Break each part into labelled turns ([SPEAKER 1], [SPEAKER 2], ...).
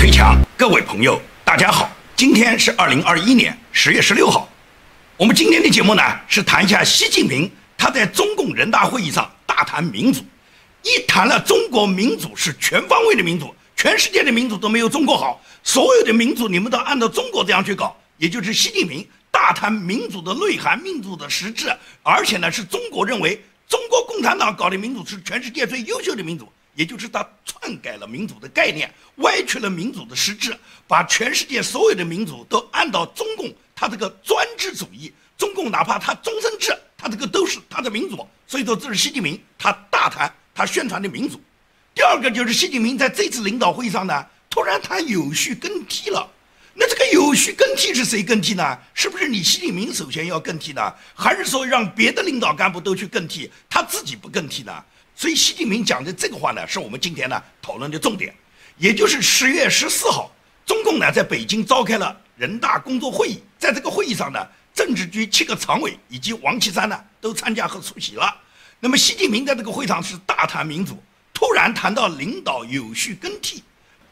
[SPEAKER 1] 推墙，各位朋友，大家好，今天是二零二一年十月十六号。我们今天的节目呢，是谈一下习近平他在中共人大会议上大谈民主，一谈了中国民主是全方位的民主，全世界的民主都没有中国好，所有的民主你们都按照中国这样去搞，也就是习近平大谈民主的内涵、民主的实质，而且呢，是中国认为中国共产党搞的民主是全世界最优秀的民主。也就是他篡改了民主的概念，歪曲了民主的实质，把全世界所有的民主都按照中共他这个专制主义，中共哪怕他终身制，他这个都是他的民主。所以说，这是习近平他大谈他宣传的民主。第二个就是习近平在这次领导会上呢，突然他有序更替了。那这个有序更替是谁更替呢？是不是你习近平首先要更替呢？还是说让别的领导干部都去更替，他自己不更替呢？所以，习近平讲的这个话呢，是我们今天呢讨论的重点，也就是十月十四号，中共呢在北京召开了人大工作会议，在这个会议上呢，政治局七个常委以及王岐山呢都参加和出席了。那么，习近平在这个会上是大谈民主，突然谈到领导有序更替。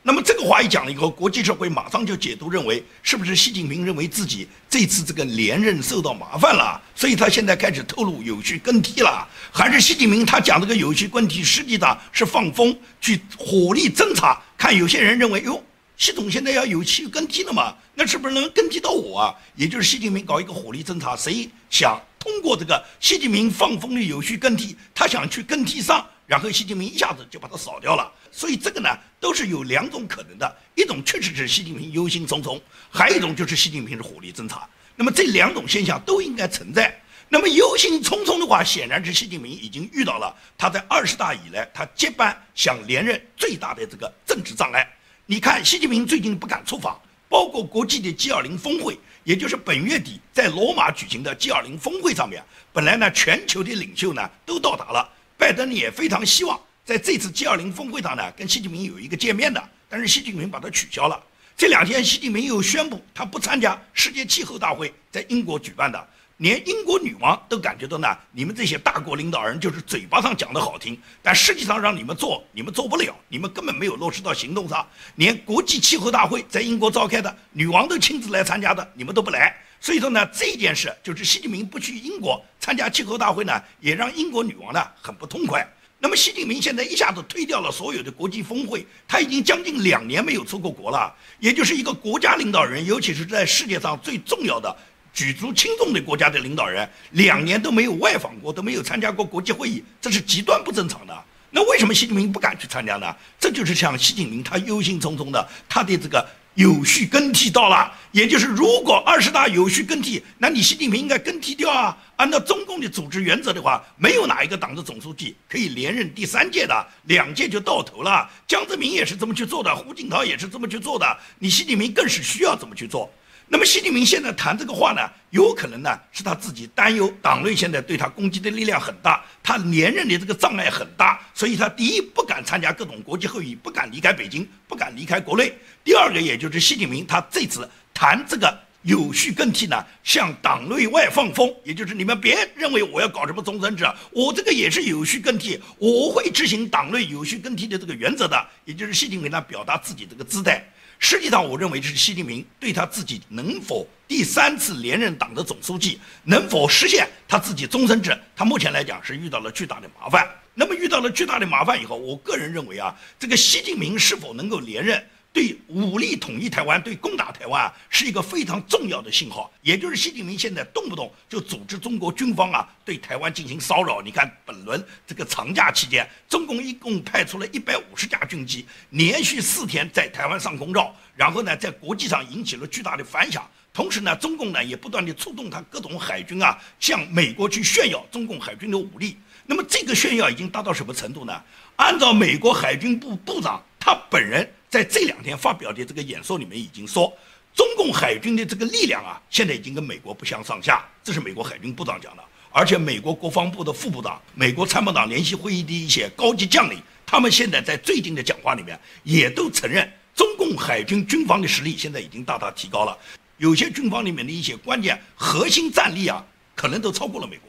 [SPEAKER 1] 那么这个话一讲了以后，国际社会马上就解读认为，是不是习近平认为自己这次这个连任受到麻烦了，所以他现在开始透露有序更替了？还是习近平他讲这个有序更替实际上是放风去火力侦查？看有些人认为，哟，习总现在要有序更替了嘛？那是不是能更替到我啊？也就是习近平搞一个火力侦查，谁想通过这个习近平放风的有序更替，他想去更替上？然后习近平一下子就把他扫掉了，所以这个呢都是有两种可能的，一种确实是习近平忧心忡忡，还有一种就是习近平是火力侦察。那么这两种现象都应该存在。那么忧心忡忡的话，显然是习近平已经遇到了他在二十大以来他接班想连任最大的这个政治障碍。你看，习近平最近不敢出访，包括国际的 G20 峰会，也就是本月底在罗马举行的 G20 峰会上面，本来呢全球的领袖呢都到达了。拜登也非常希望在这次 G20 峰会上呢，跟习近平有一个见面的，但是习近平把它取消了。这两天，习近平又宣布他不参加世界气候大会，在英国举办的，连英国女王都感觉到呢，你们这些大国领导人就是嘴巴上讲的好听，但实际上让你们做，你们做不了，你们根本没有落实到行动上。连国际气候大会在英国召开的，女王都亲自来参加的，你们都不来。所以说呢，这件事就是习近平不去英国参加气候大会呢，也让英国女王呢很不痛快。那么习近平现在一下子推掉了所有的国际峰会，他已经将近两年没有出过国了，也就是一个国家领导人，尤其是在世界上最重要的、举足轻重的国家的领导人，两年都没有外访过，都没有参加过国际会议，这是极端不正常的。那为什么习近平不敢去参加呢？这就是像习近平他忧心忡忡的，他的这个。有序更替到了，也就是如果二十大有序更替，那你习近平应该更替掉啊。按照中共的组织原则的话，没有哪一个党的总书记可以连任第三届的，两届就到头了。江泽民也是这么去做的，胡锦涛也是这么去做的，你习近平更是需要这么去做。那么习近平现在谈这个话呢，有可能呢是他自己担忧党内现在对他攻击的力量很大，他连任的这个障碍很大，所以他第一不敢参加各种国际会议，不敢离开北京，不敢离开国内。第二个，也就是习近平他这次谈这个有序更替呢，向党内外放风，也就是你们别认为我要搞什么终身制，我这个也是有序更替，我会执行党内有序更替的这个原则的，也就是习近平呢表达自己这个姿态。实际上，我认为是习近平对他自己能否第三次连任党的总书记，能否实现他自己终身制，他目前来讲是遇到了巨大的麻烦。那么遇到了巨大的麻烦以后，我个人认为啊，这个习近平是否能够连任？对武力统一台湾，对攻打台湾啊，是一个非常重要的信号。也就是习近平现在动不动就组织中国军方啊，对台湾进行骚扰。你看，本轮这个长假期间，中共一共派出了一百五十架军机，连续四天在台湾上空绕，然后呢，在国际上引起了巨大的反响。同时呢，中共呢也不断地出动他各种海军啊，向美国去炫耀中共海军的武力。那么这个炫耀已经达到什么程度呢？按照美国海军部部长他本人。在这两天发表的这个演说里面，已经说，中共海军的这个力量啊，现在已经跟美国不相上下。这是美国海军部长讲的，而且美国国防部的副部长、美国参谋长联席会议的一些高级将领，他们现在在最近的讲话里面，也都承认，中共海军军方的实力现在已经大大提高了。有些军方里面的一些关键核心战力啊，可能都超过了美国。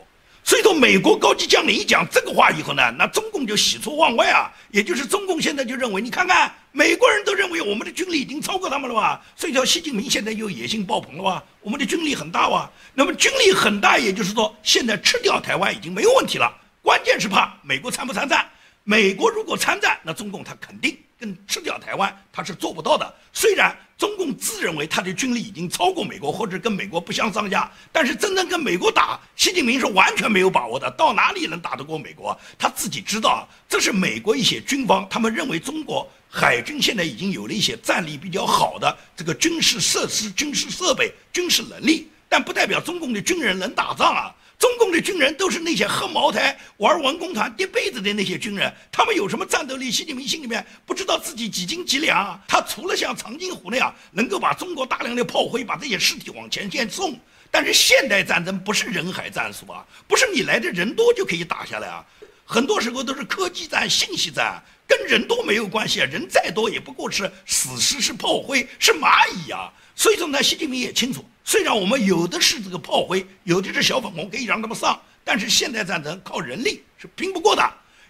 [SPEAKER 1] 所以说，美国高级将领一讲这个话以后呢，那中共就喜出望外啊。也就是中共现在就认为，你看看，美国人都认为我们的军力已经超过他们了吧？所以说，习近平现在又野心爆棚了吧？我们的军力很大哇。那么军力很大，也就是说，现在吃掉台湾已经没有问题了。关键是怕美国参不参战。美国如果参战，那中共他肯定。跟吃掉台湾，他是做不到的。虽然中共自认为他的军力已经超过美国，或者跟美国不相上下，但是真正跟美国打，习近平是完全没有把握的。到哪里能打得过美国？他自己知道，这是美国一些军方他们认为中国海军现在已经有了一些战力比较好的这个军事设施、军事设备、军事能力，但不代表中共的军人能打仗啊。中共的军人都是那些喝茅台、玩文工团、叠被子的那些军人，他们有什么战斗力？习近平心里面不知道自己几斤几两。他除了像长津湖那样能够把中国大量的炮灰、把这些尸体往前线送，但是现代战争不是人海战术啊，不是你来的人多就可以打下来啊，很多时候都是科技战、信息战，跟人多没有关系啊，人再多也不过是死尸、是炮灰、是蚂蚁啊。所以说呢，习近平也清楚，虽然我们有的是这个炮灰，有的是小粉红，可以让他们上，但是现代战争靠人力是拼不过的。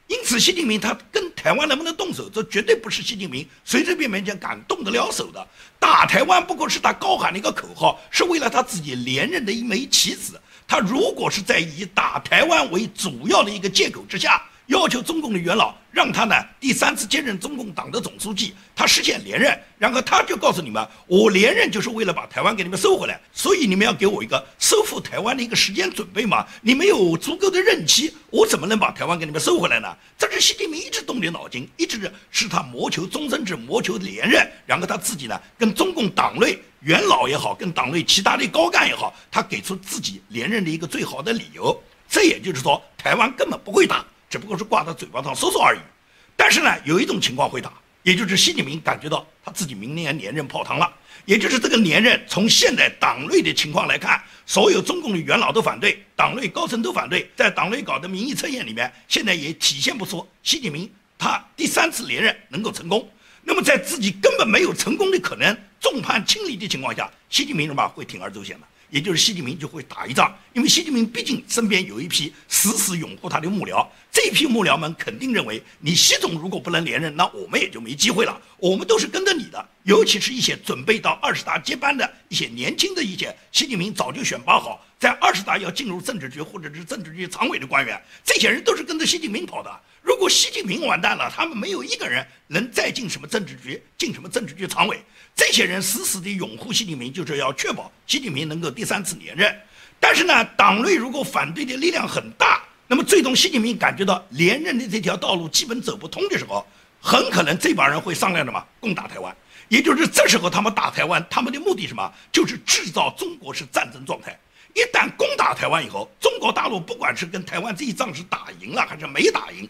[SPEAKER 1] 因此，习近平他跟台湾能不能动手，这绝对不是习近平随随便便就敢动得了手的。打台湾不过是他高喊的一个口号，是为了他自己连任的一枚棋子。他如果是在以打台湾为主要的一个借口之下。要求中共的元老让他呢第三次接任中共党的总书记，他实现连任，然后他就告诉你们，我连任就是为了把台湾给你们收回来，所以你们要给我一个收复台湾的一个时间准备嘛，你没有足够的任期，我怎么能把台湾给你们收回来呢？这是习近平一直动的脑筋，一直是他谋求终身制，谋求连任，然后他自己呢跟中共党内元老也好，跟党内其他的高干也好，他给出自己连任的一个最好的理由，这也就是说，台湾根本不会打。只不过是挂在嘴巴上说说而已，但是呢，有一种情况会打，也就是习近平感觉到他自己明年连任泡汤了，也就是这个连任，从现在党内的情况来看，所有中共的元老都反对，党内高层都反对，在党内搞的民意测验里面，现在也体现不出习近平他第三次连任能够成功。那么在自己根本没有成功的可能，众叛亲离的情况下，习近平什么会铤而走险的？也就是习近平就会打一仗，因为习近平毕竟身边有一批死死拥护他的幕僚，这批幕僚们肯定认为，你习总如果不能连任，那我们也就没机会了。我们都是跟着你的，尤其是一些准备到二十大接班的一些年轻的一些，习近平早就选拔好，在二十大要进入政治局或者是政治局常委的官员，这些人都是跟着习近平跑的。如果习近平完蛋了，他们没有一个人能再进什么政治局，进什么政治局常委。这些人死死地拥护习近平，就是要确保习近平能够第三次连任。但是呢，党内如果反对的力量很大，那么最终习近平感觉到连任的这条道路基本走不通的时候，很可能这帮人会商量什么攻打台湾。也就是这时候他们打台湾，他们的目的什么？就是制造中国是战争状态。一旦攻打台湾以后，中国大陆不管是跟台湾这一仗是打赢了还是没打赢。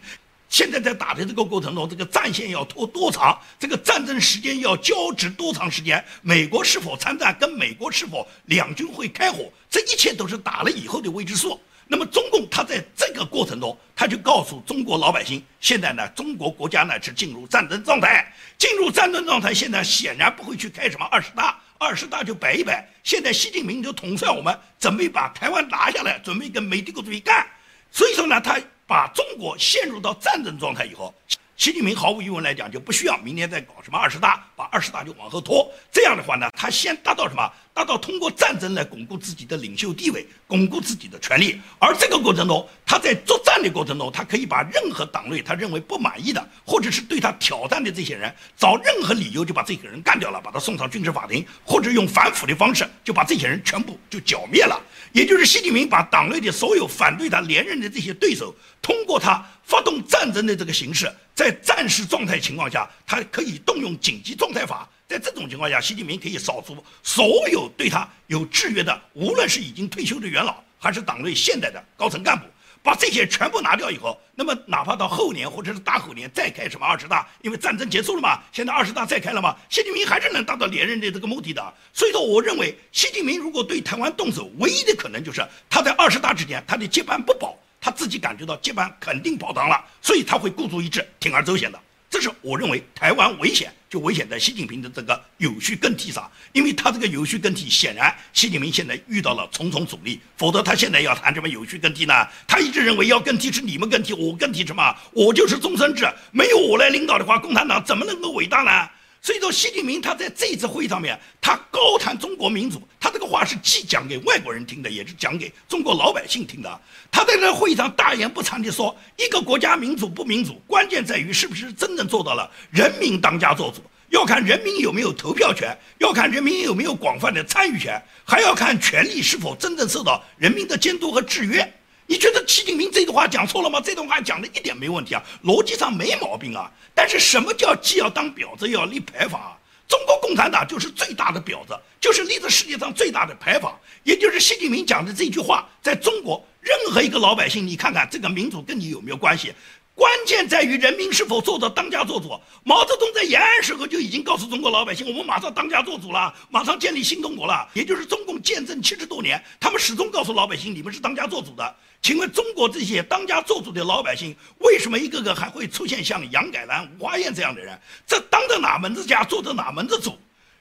[SPEAKER 1] 现在在打的这个过程中，这个战线要拖多长？这个战争时间要交织多长时间？美国是否参战？跟美国是否两军会开火？这一切都是打了以后的未知数。那么中共他在这个过程中，他就告诉中国老百姓：现在呢，中国国家呢是进入战争状态，进入战争状态。现在显然不会去开什么二十大，二十大就摆一摆。现在习近平就统帅我们，准备把台湾拿下来，准备跟美帝国主义干。所以说呢，他。把中国陷入到战争状态以后，习近平毫无疑问来讲就不需要明年再搞什么二十大，把二十大就往后拖。这样的话呢，他先达到什么？他到通过战争来巩固自己的领袖地位，巩固自己的权利。而这个过程中，他在作战的过程中，他可以把任何党内他认为不满意的，或者是对他挑战的这些人，找任何理由就把这些人干掉了，把他送上军事法庭，或者用反腐的方式就把这些人全部就剿灭了。也就是习近平把党内的所有反对他连任的这些对手，通过他发动战争的这个形式，在战时状态情况下，他可以动用紧急状态法。在这种情况下，习近平可以扫除所有对他有制约的，无论是已经退休的元老，还是党内现在的高层干部。把这些全部拿掉以后，那么哪怕到后年或者是大后年再开什么二十大，因为战争结束了嘛，现在二十大再开了嘛，习近平还是能达到连任的这个目的的。所以说，我认为习近平如果对台湾动手，唯一的可能就是他在二十大之前他的接班不保，他自己感觉到接班肯定泡汤了，所以他会孤注一掷，铤而走险的。这是我认为台湾危险，就危险在习近平的这个有序更替上，因为他这个有序更替，显然习近平现在遇到了重重阻力，否则他现在要谈什么有序更替呢？他一直认为要更替是你们更替，我更替什么？我就是终身制，没有我来领导的话，共产党怎么能够伟大呢？所以说，习近平他在这次会议上面，他高谈中国民主，他这个话是既讲给外国人听的，也是讲给中国老百姓听的。他在这会议上大言不惭地说，一个国家民主不民主，关键在于是不是真正做到了人民当家作主，要看人民有没有投票权，要看人民有没有广泛的参与权，还要看权力是否真正受到人民的监督和制约。你觉得习近平这句话讲错了吗？这段话讲的一点没问题啊，逻辑上没毛病啊。但是什么叫既要当婊子又要立牌坊啊？中国共产党就是最大的婊子，就是立着世界上最大的牌坊。也就是习近平讲的这句话，在中国任何一个老百姓，你看看这个民主跟你有没有关系？关键在于人民是否做到当家作主。毛泽东在延安时候就已经告诉中国老百姓，我们马上当家作主了，马上建立新中国了。也就是中共建政七十多年，他们始终告诉老百姓，你们是当家作主的。请问中国这些当家做主的老百姓，为什么一个个还会出现像杨改兰、吴华燕这样的人？这当着哪门子家，做着哪门子主？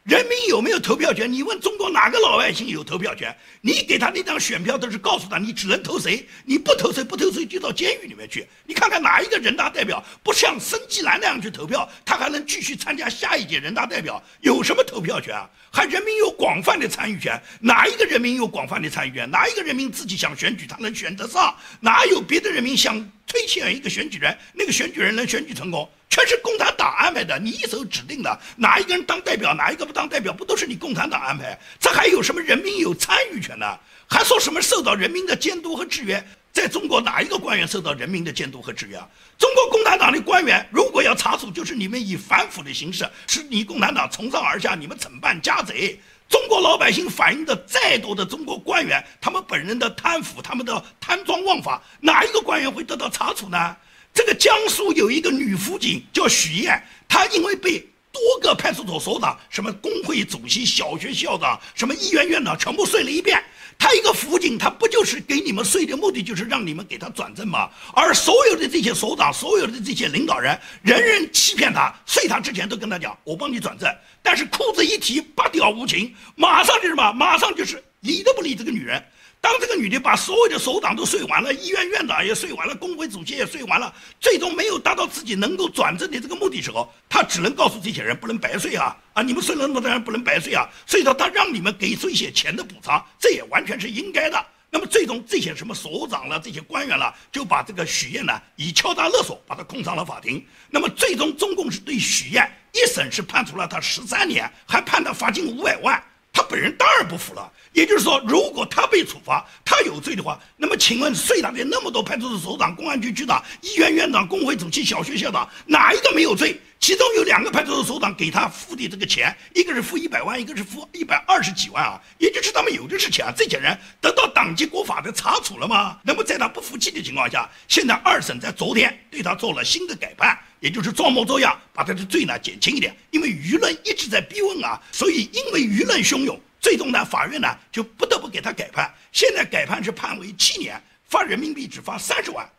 [SPEAKER 1] 人民有没有投票权？你问中国哪个老百姓有投票权？你给他那张选票都是告诉他你只能投谁，你不投谁不投谁就到监狱里面去。你看看哪一个人大代表不像申纪兰那样去投票，他还能继续参加下一届人大代表？有什么投票权啊？还人民有广泛的参与权？哪一个人民有广泛的参与权？哪一个人民自己想选举他能选得上？哪有别的人民想推选一个选举人，那个选举人能选举成功？全是共产党安排的，你一手指定的，哪一个人当代表，哪一个不当代表，不都是你共产党安排？这还有什么人民有参与权呢？还说什么受到人民的监督和制约？在中国哪一个官员受到人民的监督和制约啊？中国共产党的官员如果要查处，就是你们以反腐的形式，是你共产党从上而下，你们惩办家贼。中国老百姓反映的再多的中国官员，他们本人的贪腐，他们的贪赃枉法，哪一个官员会得到查处呢？这个江苏有一个女辅警叫许燕，她因为被多个派出所所长、什么工会主席、小学校长、什么医院院长全部睡了一遍。他一个辅警，他不就是给你们税的目的，就是让你们给他转正吗？而所有的这些所长、所有的这些领导人，人人欺骗他，税他之前都跟他讲：“我帮你转正。”但是裤子一提，八条无情，马上就什么？马上就是理都不理这个女人。当这个女的把所有的首长都睡完了，医院院长也睡完了，工会主席也睡完了，最终没有达到自己能够转正的这个目的时候，她只能告诉这些人不能白睡啊啊！你们睡了那么多人不能白睡啊！所以说她让你们给出一些钱的补偿，这也完全是应该的。那么最终这些什么首长了，这些官员了，就把这个许燕呢以敲诈勒索把他控上了法庭。那么最终中共是对许燕一审是判处了他十三年，还判他罚金五百万。他本人当然不服了。也就是说，如果他被处罚，他有罪的话，那么请问睡他的那么多派出所所长、公安局局长、医院院长、工会主席、小学校长，哪一个没有罪？其中有两个派出所所长给他付的这个钱，一个是付一百万，一个是付一百二十几万啊，也就是他们有的是钱啊。这些人得到党纪国法的查处了吗？那么在他不服气的情况下，现在二审在昨天对他做了新的改判，也就是装模作样把他的罪呢减轻一点，因为舆论一直在逼问啊，所以因为舆论汹涌。最终呢，法院呢就不得不给他改判。现在改判是判为七年，罚人民币只罚三十万。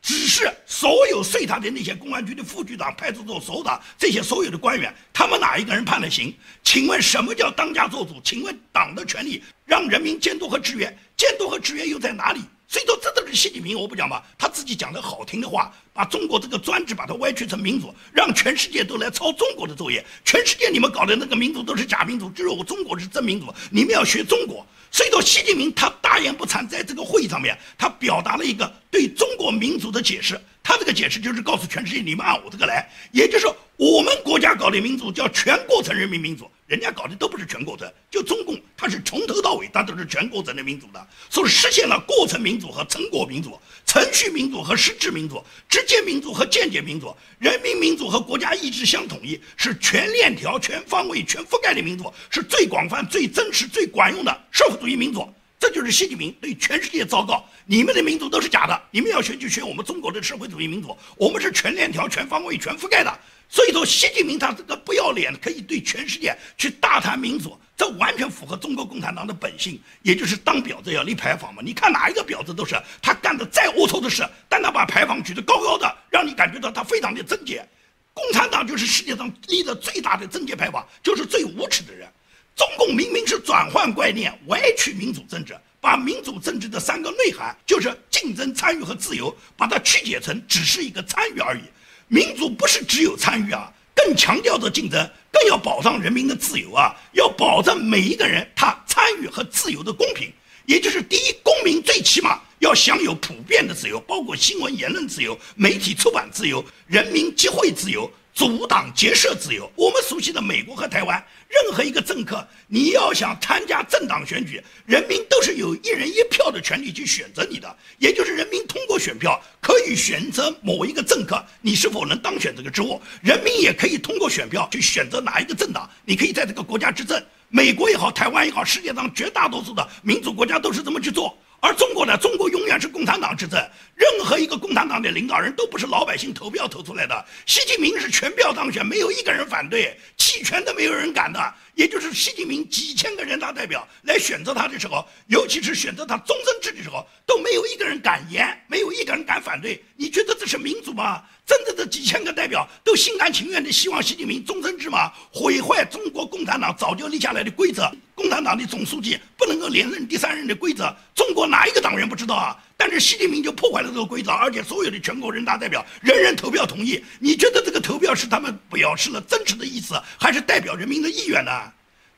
[SPEAKER 1] 只是所有睡他的那些公安局的副局长、派出所所长这些所有的官员，他们哪一个人判了刑？请问什么叫当家做主？请问党的权利让人民监督和制约，监督和制约又在哪里？所以说，这都是习近平，我不讲吧，他自己讲的好听的话，把中国这个专制把它歪曲成民主，让全世界都来抄中国的作业。全世界你们搞的那个民主都是假民主，只有我中国是真民主，你们要学中国。所以说，习近平他大言不惭，在这个会议上面，他表达了一个对中国民主的解释。他这个解释就是告诉全世界，你们按我这个来，也就是说，我们国家搞的民主叫全过程人民民主，人家搞的都不是全过程，就中共，它是从头到尾，它都是全过程的民主的，所以实现了过程民主和成果民主，程序民主和实质民主，直接民主和间接民主，人民民主和国家意志相统一，是全链条、全方位、全覆盖的民主，是最广泛、最真实、最管用的社会主义民主。这就是习近平对全世界昭告：你们的民主都是假的，你们要学就学我们中国的社会主义民主，我们是全链条、全方位、全覆盖的。所以说，习近平他这个不要脸，可以对全世界去大谈民主，这完全符合中国共产党的本性，也就是当婊子要立牌坊嘛。你看哪一个婊子都是他干的再龌龊的事，但他把牌坊举得高高的，让你感觉到他非常的贞洁。共产党就是世界上立的最大的政界派阀，就是最无耻的人。中共明明是转换观念，歪曲民主政治，把民主政治的三个内涵，就是竞争、参与和自由，把它曲解成只是一个参与而已。民主不是只有参与啊，更强调着竞争，更要保障人民的自由啊，要保证每一个人他参与和自由的公平。也就是第一，公民最起码要享有普遍的自由，包括新闻言论自由、媒体出版自由、人民集会自由。阻挡结社自由，我们熟悉的美国和台湾，任何一个政客，你要想参加政党选举，人民都是有一人一票的权利去选择你的，也就是人民通过选票可以选择某一个政客，你是否能当选这个职务，人民也可以通过选票去选择哪一个政党，你可以在这个国家执政。美国也好，台湾也好，世界上绝大多数的民主国家都是这么去做。而中国呢？中国永远是共产党执政，任何一个共产党的领导人都不是老百姓投票投出来的。习近平是全票当选，没有一个人反对，弃权都没有人敢的。也就是习近平几千个人大代表来选择他的时候，尤其是选择他终身制的时候，都没有一个人敢言，没有一个人敢反对。你觉得这是民主吗？真的这几千个代表都心甘情愿地希望习近平终身制吗？毁坏中国共产党早就立下来的规则，共产党的总书记不能够连任第三任的规则，中国哪一个党员不知道啊？但是习近平就破坏了这个规则，而且所有的全国人大代表人人投票同意。你觉得这个投票是他们表示了真实的意思，还是代表人民的意愿呢？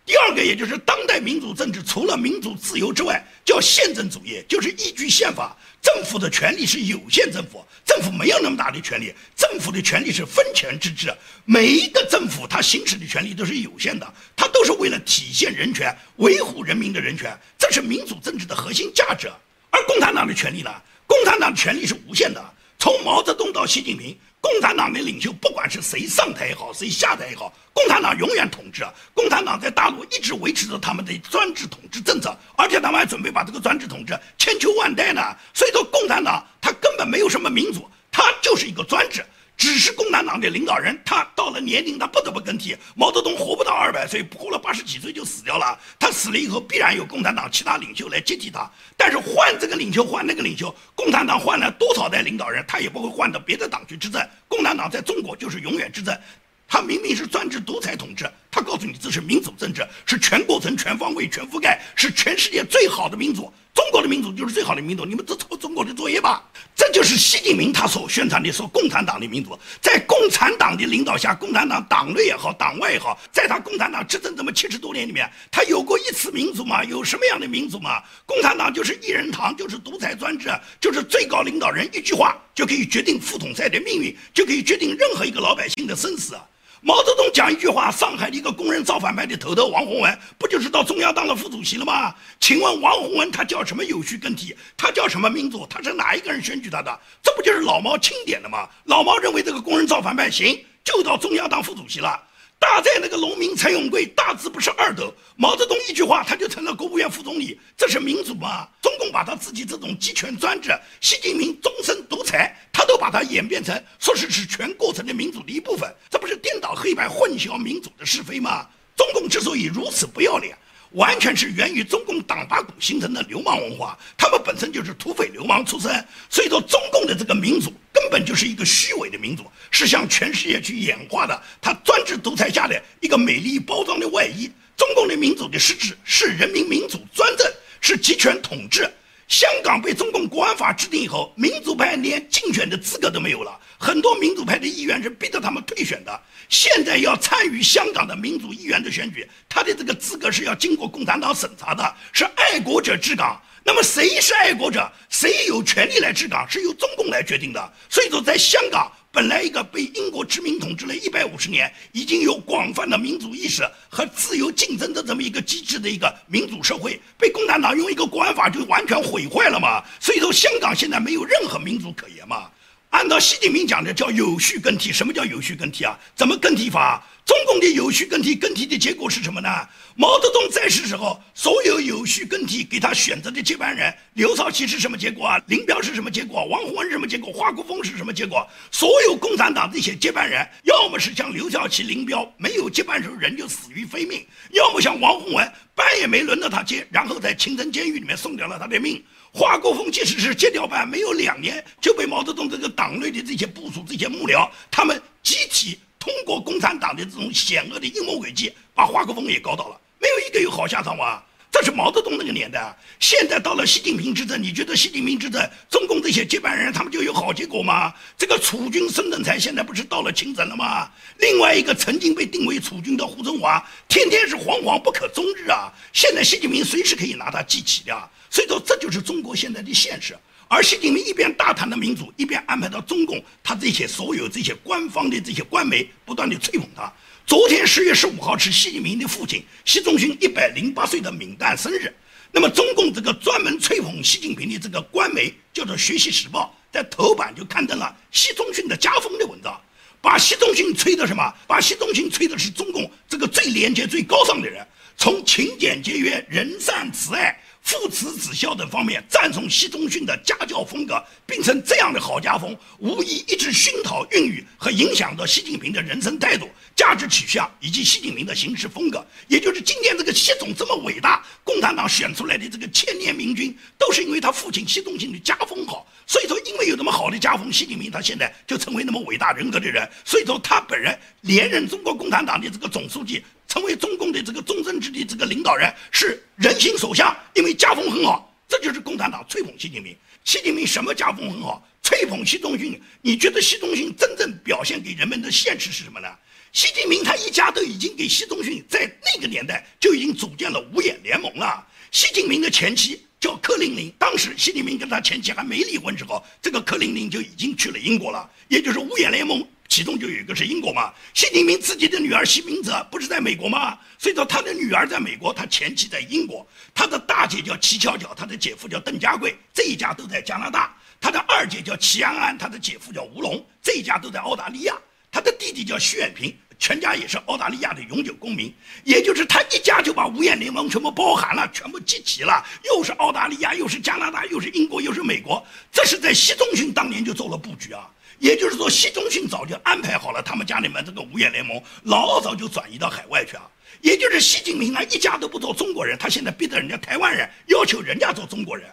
[SPEAKER 1] 第二个，也就是当代民主政治，除了民主自由之外，叫宪政主义，就是依据宪法，政府的权力是有限政府，政府没有那么大的权力，政府的权力是分权之治，每一个政府它行使的权利都是有限的，它都是为了体现人权，维护人民的人权，这是民主政治的核心价值。而共产党的权利呢？共产党的权利是无限的，从毛泽东到习近平。共产党的领袖，不管是谁上台也好，谁下台也好，共产党永远统治。共产党在大陆一直维持着他们的专制统治政策，而且他们还准备把这个专制统治千秋万代呢。所以说，共产党它根本没有什么民主，它就是一个专制。只是共产党的领导人，他到了年龄，他不得不更替。毛泽东活不到二百岁，活了八十几岁就死掉了。他死了以后，必然有共产党其他领袖来接替他。但是换这个领袖，换那个领袖，共产党换了多少代领导人，他也不会换到别的党去执政。共产党在中国就是永远执政。他明明是专制独裁统治，他告诉你这是民主政治，是全过程、全方位、全覆盖，是全世界最好的民主。中国的民主就是最好的民主，你们做做中国的作业吧。这就是习近平他所宣传的说共产党的民主，在共产党的领导下，共产党党内也好，党外也好，在他共产党执政这么七十多年里面，他有过一次民主吗？有什么样的民主吗？共产党就是一人堂，就是独裁专制，就是最高领导人一句话就可以决定副统帅的命运，就可以决定任何一个老百姓的生死。毛泽东讲一句话，上海的一个工人造反派的头头王洪文，不就是到中央当了副主席了吗？请问王洪文他叫什么有序更替？他叫什么民主？他是哪一个人选举他的？这不就是老毛钦点的吗？老毛认为这个工人造反派行，就到中央当副主席了。大在那个农民陈永贵，大字不是二斗。毛泽东一句话，他就成了国务院副总理，这是民主吗？中共把他自己这种集权专制，习近平终身独裁，他都把它演变成说是是全过程的民主的一部分，这不是颠倒黑白、混淆民主的是非吗？中共之所以如此不要脸。完全是源于中共党八股形成的流氓文化，他们本身就是土匪流氓出身，所以说中共的这个民主根本就是一个虚伪的民主，是向全世界去演化的，它专制独裁下的一个美丽包装的外衣。中共的民主的实质是人民民主专政，是集权统治。香港被中共国安法制定以后，民主派连竞选的资格都没有了，很多民主派的议员是逼着他们退选的。现在要参与香港的民主议员的选举，他的这个资格是要经过共产党审查的，是爱国者治港。那么谁是爱国者？谁有权利来治港？是由中共来决定的。所以说，在香港本来一个被英国殖民统治了一百五十年，已经有广泛的民主意识和自由竞争的这么一个机制的一个民主社会，被共产党用一个国安法就完全毁坏了嘛？所以说，香港现在没有任何民主可言嘛？按照习近平讲的，叫有序更替。什么叫有序更替啊？怎么更替法？中共的有序更替，更替的结果是什么呢？毛泽东在世时候，所有有序更替给他选择的接班人，刘少奇是什么结果啊？林彪是什么结果？王洪文是什么结果？华国锋是什么结果？所有共产党这些接班人，要么是像刘少奇、林彪，没有接班时候人就死于非命；要么像王洪文，班也没轮到他接，然后在清城监狱里面送掉了他的命。华国锋即使是接调班，没有两年就被毛泽东这个党内的这些部署、这些幕僚，他们集体通过共产党的这种险恶的阴谋诡计，把华国锋也搞倒了，没有一个有好下场哇！这是毛泽东那个年代啊，现在到了习近平执政，你觉得习近平执政，中共这些接班人他们就有好结果吗？这个储君孙政才现在不是到了清省了吗？另外一个曾经被定为储君的胡春华，天天是惶惶不可终日啊！现在习近平随时可以拿他记起的，所以说这就是中国现在的现实。而习近平一边大谈的民主，一边安排到中共他这些所有这些官方的这些官媒不断的吹捧他。昨天十月十五号是习近平的父亲习仲勋一百零八岁的冥诞生日。那么，中共这个专门吹捧习近平的这个官媒叫做《学习时报》，在头版就刊登了习仲勋的家风的文章，把习仲勋吹的什么？把习仲勋吹的是中共这个最廉洁、最高尚的人，从勤俭节约、仁善慈爱。父慈子孝等方面赞颂习仲勋的家教风格，并称这样的好家风无疑一直熏陶、孕育和影响到习近平的人生态度、价值取向以及习近平的行事风格。也就是今天这个习总这么伟大，共产党选出来的这个千年明君，都是因为他父亲习仲勋的家风好。所以说，因为有那么好的家风，习近平他现在就成为那么伟大人格的人。所以说，他本人连任中国共产党的这个总书记。成为中共的这个终身制的这个领导人是人心所向，因为家风很好，这就是共产党吹捧习近平。习近平什么家风很好？吹捧习仲勋。你觉得习仲勋真正表现给人们的现实是什么呢？习近平他一家都已经给习仲勋在那个年代就已经组建了五眼联盟了。习近平的前妻叫柯玲玲，当时习近平跟他前妻还没离婚时候，这个柯玲玲就已经去了英国了，也就是五眼联盟。其中就有一个是英国嘛，习近平自己的女儿习明泽不是在美国吗？所以说他的女儿在美国，他前妻在英国，他的大姐叫齐巧巧，他的姐夫叫邓家贵，这一家都在加拿大。他的二姐叫齐安安，他的姐夫叫吴龙，这一家都在澳大利亚。他的弟弟叫徐远平，全家也是澳大利亚的永久公民。也就是他一家就把五眼联盟全部包含了，全部集齐了，又是澳大利亚，又是加拿大，又是英国，又是美国。这是在习仲勋当年就做了布局啊。也就是说，习仲勋早就安排好了，他们家里面这个五眼联盟老早就转移到海外去啊。也就是习近平啊，一家都不做中国人，他现在逼着人家台湾人要求人家做中国人。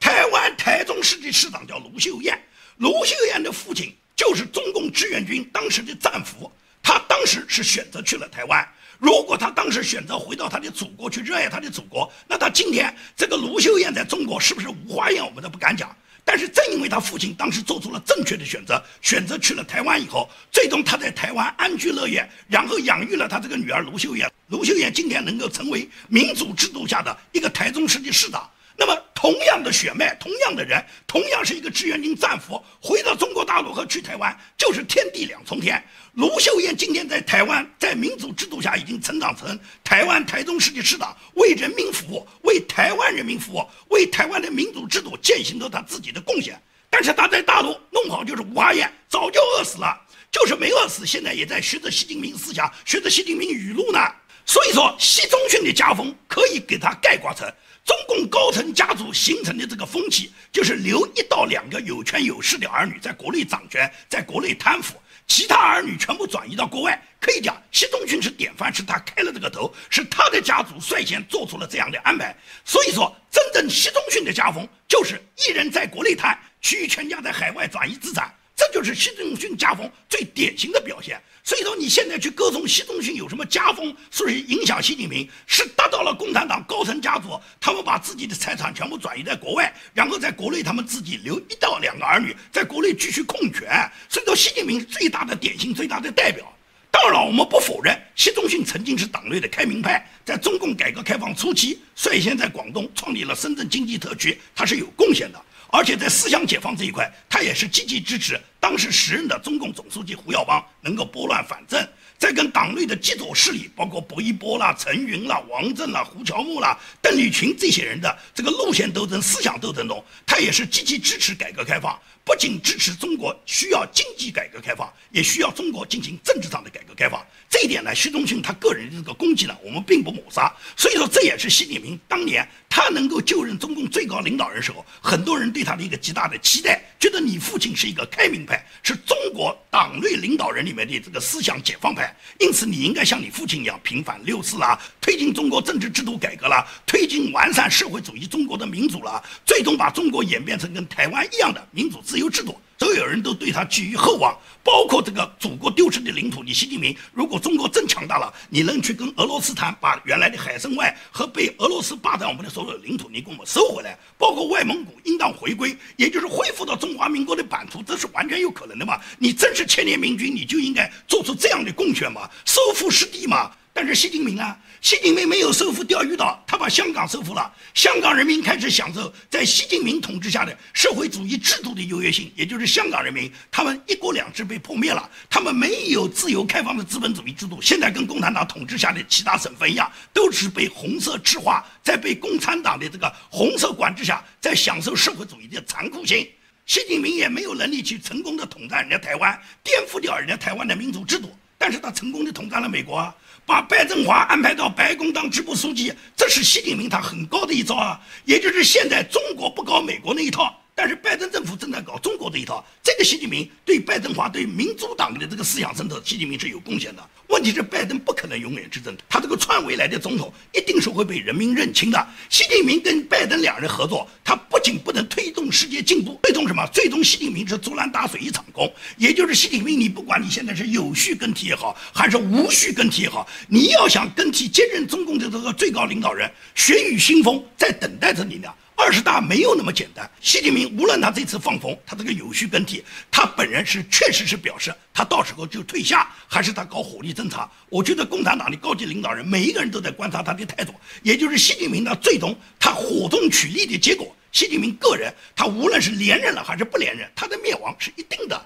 [SPEAKER 1] 台湾台中市的市长叫卢秀燕，卢秀燕的父亲就是中共志愿军当时的战俘，他当时是选择去了台湾。如果他当时选择回到他的祖国去热爱他的祖国，那他今天这个卢秀燕在中国是不是无花艳，我们都不敢讲。但是正因为他父亲当时做出了正确的选择，选择去了台湾以后，最终他在台湾安居乐业，然后养育了他这个女儿卢秀燕。卢秀燕今天能够成为民主制度下的一个台中市的市长。那么，同样的血脉，同样的人，同样是一个志愿军战俘，回到中国大陆和去台湾，就是天地两重天。卢秀燕今天在台湾，在民主制度下已经成长成台湾台中市的市长，为人民服务，为台湾人民服务，为台湾的民主制度践行着他自己的贡献。但是他在大陆弄好就是吴华燕，早就饿死了，就是没饿死，现在也在学着习近平思想，学着习近平语录呢。所以说，习仲勋的家风可以给他概括成。中共高层家族形成的这个风气，就是留一到两个有权有势的儿女在国内掌权，在国内贪腐，其他儿女全部转移到国外。可以讲，习仲勋是典范，是他开了这个头，是他的家族率先做出了这样的安排。所以说，真正习仲勋的家风，就是一人在国内贪，其余全家在海外转移资产。这就是习仲勋家风最典型的表现。所以说，你现在去歌颂习仲勋有什么家风，所以影响习近平，是达到了共产党高层家族，他们把自己的财产全部转移在国外，然后在国内他们自己留一到两个儿女在国内继续控权。所以说，习近平最大的典型、最大的代表。当然，我们不否认习仲勋曾经是党内的开明派，在中共改革开放初期率先在广东创立了深圳经济特区，他是有贡献的。而且在思想解放这一块，他也是积极支持当时时任的中共总书记胡耀邦能够拨乱反正，在跟党内的极左势力，包括薄一波啦、陈云啦、王震啦、胡乔木啦、邓丽群这些人的这个路线斗争、思想斗争中，他也是积极支持改革开放。不仅支持中国需要经济改革开放，也需要中国进行政治上的改革开放。这一点呢，习仲勋他个人的这个功绩呢，我们并不抹杀。所以说，这也是习近平当年他能够就任中共最高领导人时候，很多人对他的一个极大的期待，觉得。你父亲是一个开明派，是中国党内领导人里面的这个思想解放派，因此你应该像你父亲一样平反六四啦，推进中国政治制度改革啦，推进完善社会主义中国的民主啦，最终把中国演变成跟台湾一样的民主自由制度。所有人都对他寄予厚望，包括这个祖国丢失的领土。你习近平，如果中国真强大了，你能去跟俄罗斯谈，把原来的海参崴和被俄罗斯霸占我们的所有领土，你给我们收回来？包括外蒙古应当回归，也就是恢复到中华民国的版图，这是完全有可能的嘛？你真是千年明君，你就应该做出这样的贡献嘛？收复失地嘛？但是习近平啊，习近平没有收复钓鱼岛，他把香港收复了，香港人民开始享受在习近平统治下的社会主义制度的优越性，也就是香港人民，他们一国两制被破灭了，他们没有自由开放的资本主义制度，现在跟共产党统治下的其他省份一样，都是被红色赤化，在被共产党的这个红色管制下，在享受社会主义的残酷性。习近平也没有能力去成功的统战人家台湾，颠覆掉人家台湾的民主制度，但是他成功的统战了美国。把拜振华安排到白宫当支部书记，这是习近平他很高的一招啊！也就是现在中国不搞美国那一套，但是拜登政府正在搞中国这一套。这个习近平对拜登华对民主党的这个思想渗透，习近平是有贡献的。问题是拜登不可能永远执政，他这个篡位来的总统一定是会被人民认清的。习近平跟拜登两人合作，他不仅不能推动世界进步，最终什么？最终习近平是竹篮打水一场空。也就是习近平，你不管你现在是有序更替也好，还是无序更替也好，你要想更替接任中共的这个最高领导人，血雨腥风在等待着你呢。二十大没有那么简单。习近平无论他这次放风，他这个有序更替，他本人是确实是表示，他到时候就退下，还是他搞火力侦察？我觉得共产党的高级领导人每一个人都在观察他的态度，也就是习近平他最终他火中取栗的结果。习近平个人，他无论是连任了还是不连任，他的灭亡是一定的。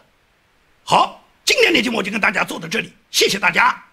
[SPEAKER 1] 好，今天的节目就跟大家做到这里，谢谢大家。